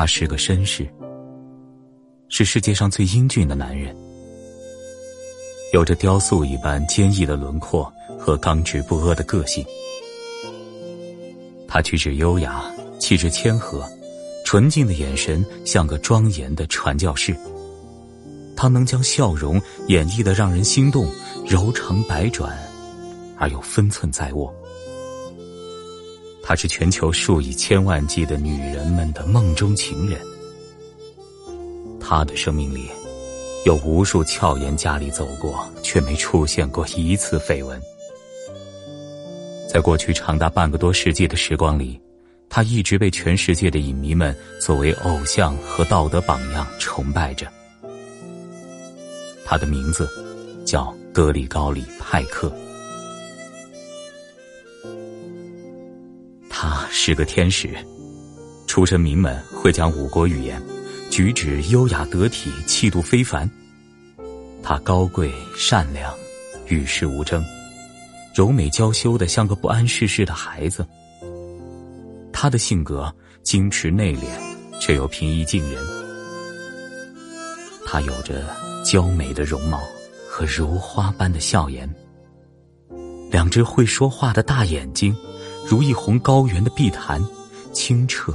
他是个绅士，是世界上最英俊的男人，有着雕塑一般坚毅的轮廓和刚直不阿的个性。他举止优雅，气质谦和，纯净的眼神像个庄严的传教士。他能将笑容演绎的让人心动，柔肠百转，而又分寸在握。他是全球数以千万计的女人们的梦中情人。他的生命里，有无数俏颜佳丽走过，却没出现过一次绯闻。在过去长达半个多世纪的时光里，他一直被全世界的影迷们作为偶像和道德榜样崇拜着。他的名字叫格里高里·派克。是个天使，出身名门，会讲五国语言，举止优雅得体，气度非凡。他高贵善良，与世无争，柔美娇羞的像个不谙世事的孩子。他的性格矜持内敛，却又平易近人。他有着娇美的容貌和如花般的笑颜，两只会说话的大眼睛。如一泓高原的碧潭，清澈、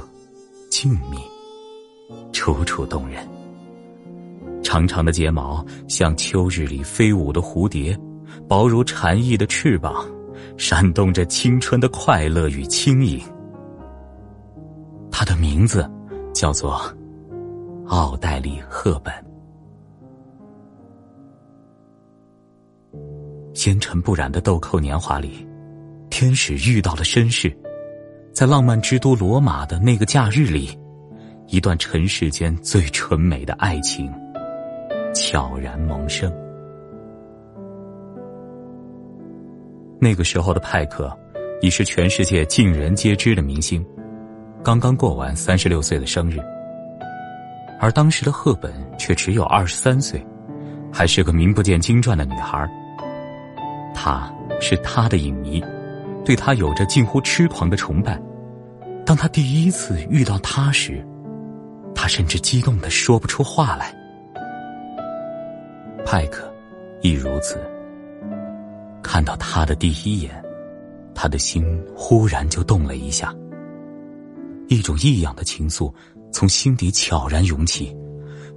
静谧、楚楚动人。长长的睫毛像秋日里飞舞的蝴蝶，薄如蝉翼的翅膀，闪动着青春的快乐与轻盈。他的名字叫做奥黛丽·赫本。纤尘不染的豆蔻年华里。天使遇到了绅士，在浪漫之都罗马的那个假日里，一段尘世间最纯美的爱情悄然萌生。那个时候的派克已是全世界尽人皆知的明星，刚刚过完三十六岁的生日，而当时的赫本却只有二十三岁，还是个名不见经传的女孩。他是他的影迷。对他有着近乎痴狂的崇拜。当他第一次遇到他时，他甚至激动的说不出话来。派克亦如此。看到他的第一眼，他的心忽然就动了一下。一种异样的情愫从心底悄然涌起，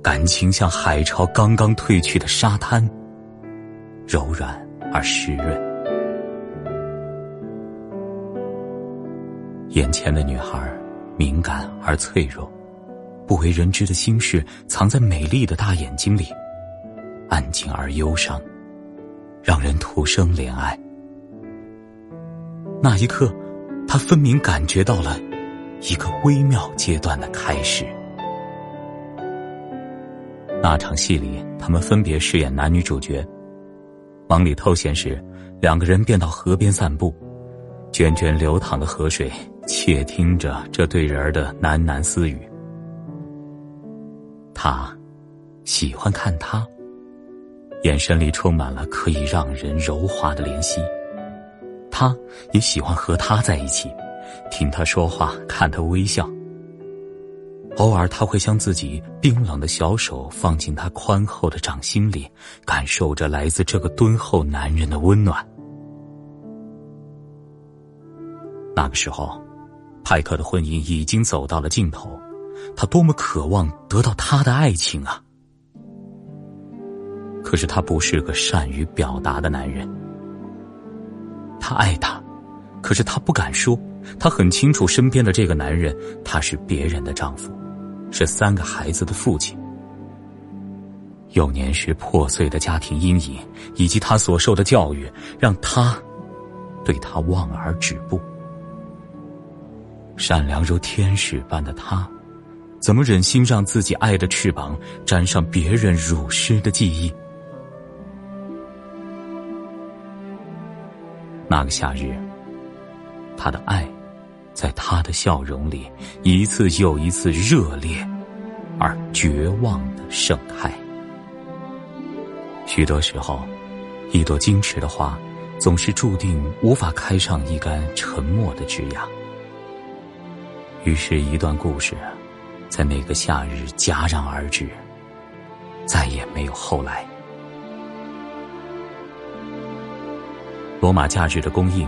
感情像海潮刚刚退去的沙滩，柔软而湿润。眼前的女孩，敏感而脆弱，不为人知的心事藏在美丽的大眼睛里，安静而忧伤，让人徒生怜爱。那一刻，他分明感觉到了一个微妙阶段的开始。那场戏里，他们分别饰演男女主角。忙里偷闲时，两个人便到河边散步，涓涓流淌的河水。窃听着这对人儿的喃喃私语，他喜欢看他，眼神里充满了可以让人柔滑的怜惜。他也喜欢和他在一起，听他说话，看他微笑。偶尔，他会将自己冰冷的小手放进他宽厚的掌心里，感受着来自这个敦厚男人的温暖。那个时候。派克的婚姻已经走到了尽头，他多么渴望得到他的爱情啊！可是他不是个善于表达的男人。他爱她，可是他不敢说。他很清楚身边的这个男人，他是别人的丈夫，是三个孩子的父亲。幼年时破碎的家庭阴影，以及他所受的教育，让他对他望而止步。善良如天使般的他，怎么忍心让自己爱的翅膀沾上别人乳湿的记忆？那个夏日，他的爱，在他的笑容里一次又一次热烈而绝望的盛开。许多时候，一朵矜持的花，总是注定无法开上一杆沉默的枝桠。于是，一段故事在那个夏日戛然而止，再也没有后来。罗马假日的供应，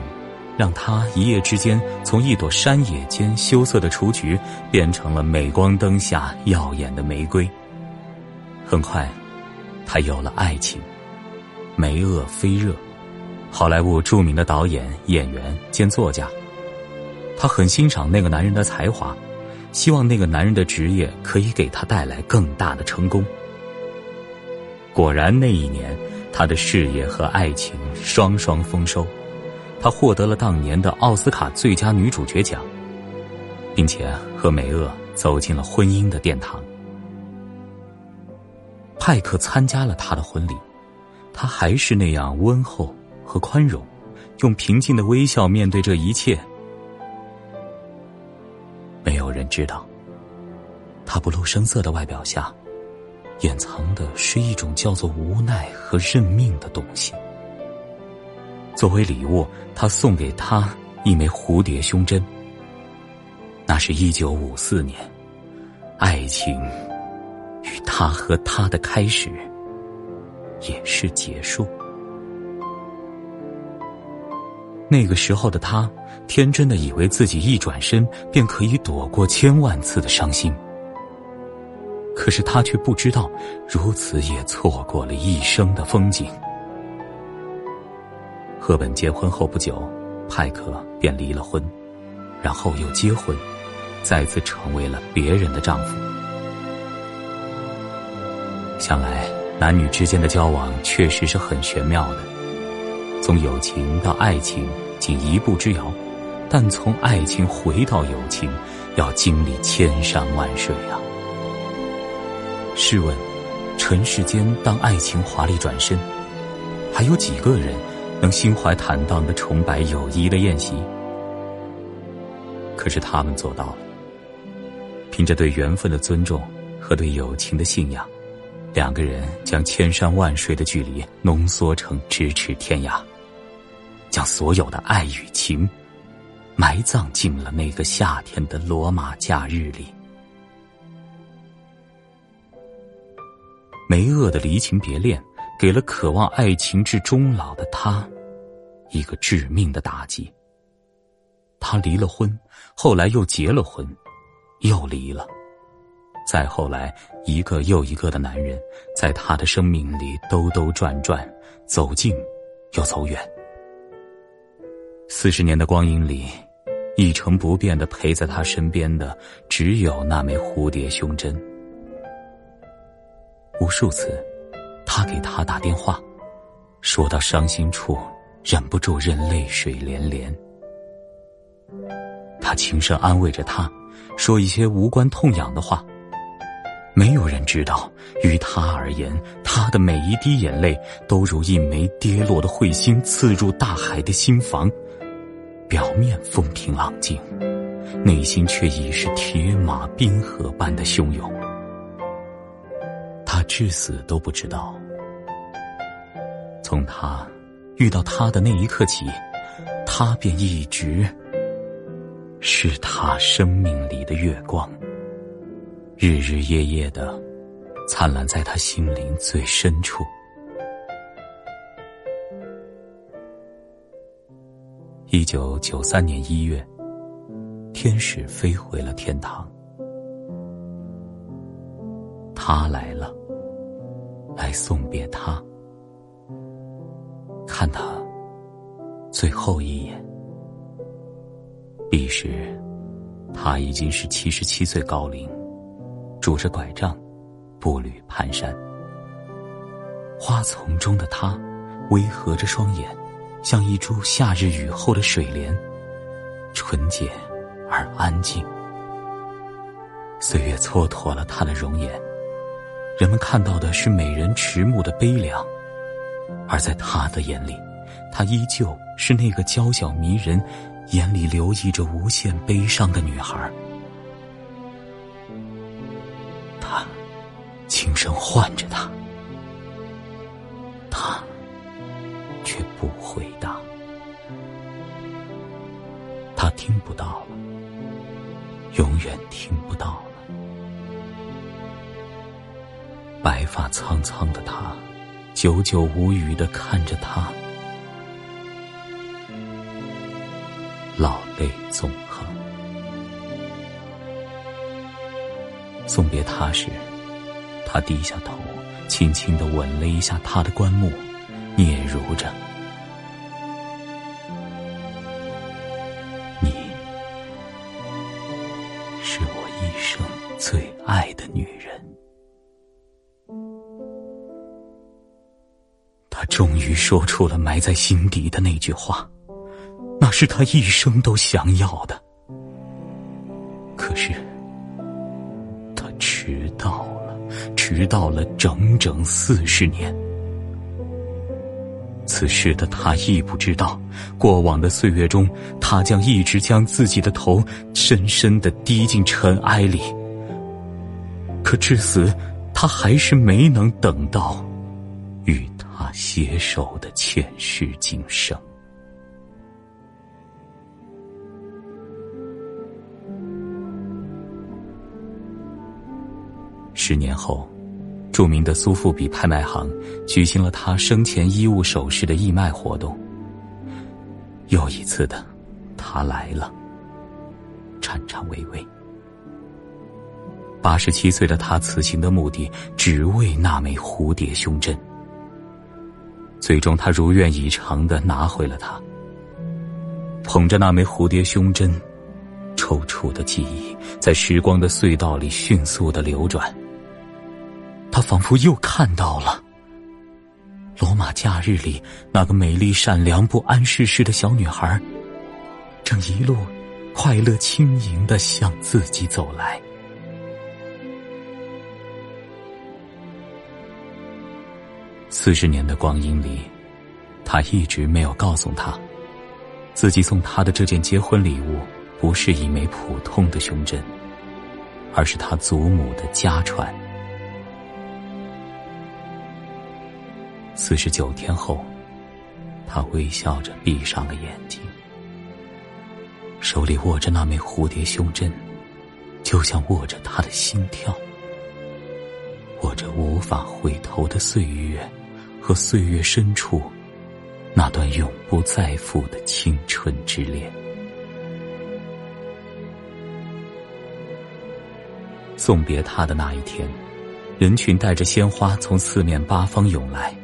让他一夜之间从一朵山野间羞涩的雏菊，变成了镁光灯下耀眼的玫瑰。很快，他有了爱情，梅厄菲热，好莱坞著名的导演、演员兼作家。他很欣赏那个男人的才华，希望那个男人的职业可以给他带来更大的成功。果然，那一年他的事业和爱情双双丰收，他获得了当年的奥斯卡最佳女主角奖，并且和梅厄走进了婚姻的殿堂。派克参加了他的婚礼，他还是那样温厚和宽容，用平静的微笑面对这一切。知道，他不露声色的外表下，掩藏的是一种叫做无奈和认命的东西。作为礼物，他送给他一枚蝴蝶胸针。那是一九五四年，爱情与他和他的开始，也是结束。那个时候的他，天真的以为自己一转身便可以躲过千万次的伤心。可是他却不知道，如此也错过了一生的风景。赫本结婚后不久，派克便离了婚，然后又结婚，再次成为了别人的丈夫。想来，男女之间的交往确实是很玄妙的。从友情到爱情，仅一步之遥；但从爱情回到友情，要经历千山万水啊！试问，尘世间当爱情华丽转身，还有几个人能心怀坦荡的崇拜友谊的宴席？可是他们做到了，凭着对缘分的尊重和对友情的信仰，两个人将千山万水的距离浓缩成咫尺天涯。将所有的爱与情埋葬进了那个夏天的罗马假日里。梅厄的离情别恋，给了渴望爱情至终老的他一个致命的打击。他离了婚，后来又结了婚，又离了，再后来，一个又一个的男人在他的生命里兜兜转转，走近又走远。四十年的光阴里，一成不变的陪在他身边的，只有那枚蝴蝶胸针。无数次，他给他打电话，说到伤心处，忍不住任泪水连连。他轻声安慰着他，说一些无关痛痒的话。没有人知道，于他而言，他的每一滴眼泪，都如一枚跌落的彗星，刺入大海的心房。表面风平浪静，内心却已是铁马冰河般的汹涌。他至死都不知道，从他遇到他的那一刻起，他便一直是他生命里的月光，日日夜夜的灿烂在他心灵最深处。一九九三年一月，天使飞回了天堂。他来了，来送别他，看他最后一眼。彼时，他已经是七十七岁高龄，拄着拐杖，步履蹒跚。花丛中的他，微合着双眼。像一株夏日雨后的水莲，纯洁而安静。岁月蹉跎了她的容颜，人们看到的是美人迟暮的悲凉，而在他的眼里，她依旧是那个娇小迷人、眼里流溢着无限悲伤的女孩。他轻声唤着她。不回答，他听不到了，永远听不到了。白发苍苍的他，久久无语的看着他，老泪纵横。送别他时，他低下头，轻轻的吻了一下他的棺木，嗫嚅着：“终于说出了埋在心底的那句话，那是他一生都想要的。可是，他迟到了，迟到了整整四十年。此时的他亦不知道，过往的岁月中，他将一直将自己的头深深的低进尘埃里。可至死，他还是没能等到与。他携手的前世今生。十年后，著名的苏富比拍卖行举行了他生前衣物首饰的义卖活动。又一次的，他来了，颤颤巍巍。八十七岁的他此行的目的，只为那枚蝴蝶胸针。最终，他如愿以偿的拿回了它。捧着那枚蝴蝶胸针，抽搐的记忆在时光的隧道里迅速的流转。他仿佛又看到了罗马假日里那个美丽、善良、不谙世事的小女孩，正一路快乐、轻盈的向自己走来。四十年的光阴里，他一直没有告诉他，自己送他的这件结婚礼物不是一枚普通的胸针，而是他祖母的家传。四十九天后，他微笑着闭上了眼睛，手里握着那枚蝴蝶胸针，就像握着他的心跳，握着无法回头的岁月。和岁月深处，那段永不再复的青春之恋。送别他的那一天，人群带着鲜花从四面八方涌来，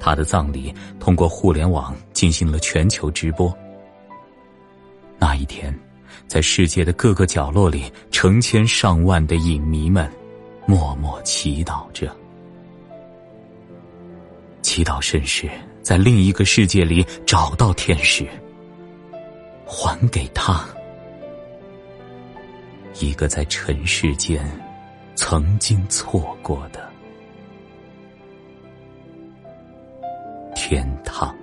他的葬礼通过互联网进行了全球直播。那一天，在世界的各个角落里，成千上万的影迷们默默祈祷着。祈祷神是，在另一个世界里找到天使，还给他一个在尘世间曾经错过的天堂。